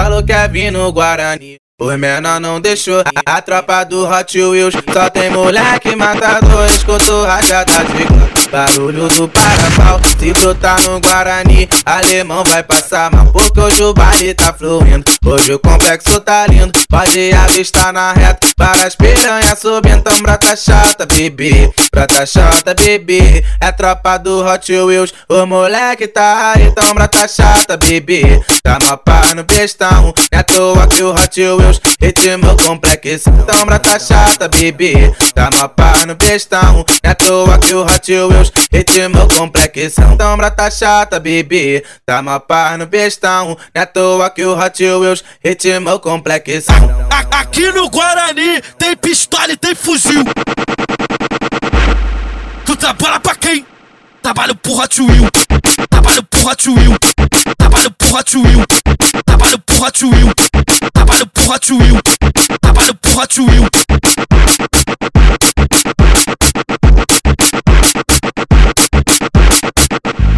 Falou que é vir no Guarani. Os menor não deixou, a tropa do Hot Wheels. Só tem moleque matador, escuto rajada de Barulho do parapau, se brotar no Guarani Alemão vai passar mal, porque hoje o baile tá fluindo. Hoje o complexo tá lindo, pode avistar na reta. Várias piranhas subindo, então brota chata, bebê Brota chata, bebê É tropa do Hot Wheels, o moleque tá aí Então brota chata, bebê Tá mapa no bestão, é à toa que o Hot Wheels ritmo complexo. Então brata chata, bebê. Tá mapa no pestão. É à toa que o Hot Wheels, ritmo complexo. Então brata chata, bebê. Tá mapa no pestão. É à toa que o Hot Wheels, ritmo complexo. Aqui no Guarani tem pistola e tem fuzil. Tu trabalha pra quem? Trabalho pro Hot Wheels. Trabalho pro Hot Wheels. Trabalho Hot Wheels. Trabalho pro Hot Wheels. Trabalho pro.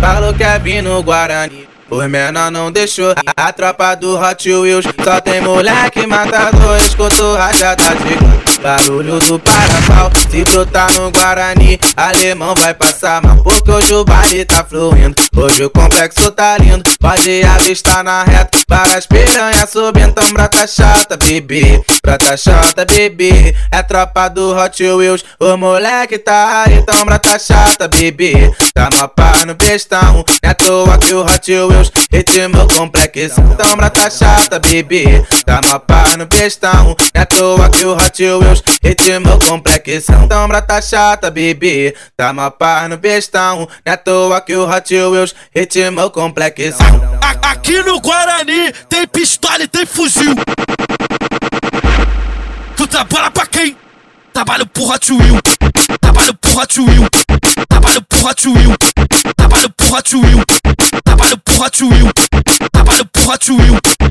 Falou que é vir no Guarani. Os menor não deixou, a tropa do Hot Wheels. Só tem moleque matador, escuto rajada de Barulho do parapau, se brotar no Guarani Alemão vai passar mal, porque hoje o baile tá fluindo. Hoje o complexo tá lindo, pode avistar na reta. Várias piranhas subindo, então brota chata, bebê Brota chata, bebê É tropa do Hot Wheels, o moleque tá aí Então brota chata, bebê Tá mapa no bestão, é toa que o Hot Wheels Deus, ritmo complexo. Então brata chata, bebê. Tá mapa no pestão. É à toa que o Hot Wheels, ritmo complexo. Então brata chata, bebê. Tá mapa no pestão. É à toa que o Hot Wheels, ritmo complexo. Aqui no Guarani tem pistola e tem fuzil. Tu trabalha pra quem? Trabalho pro Hot Wheels. Trabalho pro Hot Wheels. Trabalho pro Hot Wheels. Trabalho pro Hot Wheels. Trabalho pro Hot Wheels. Trabalho pro Hot Wheels.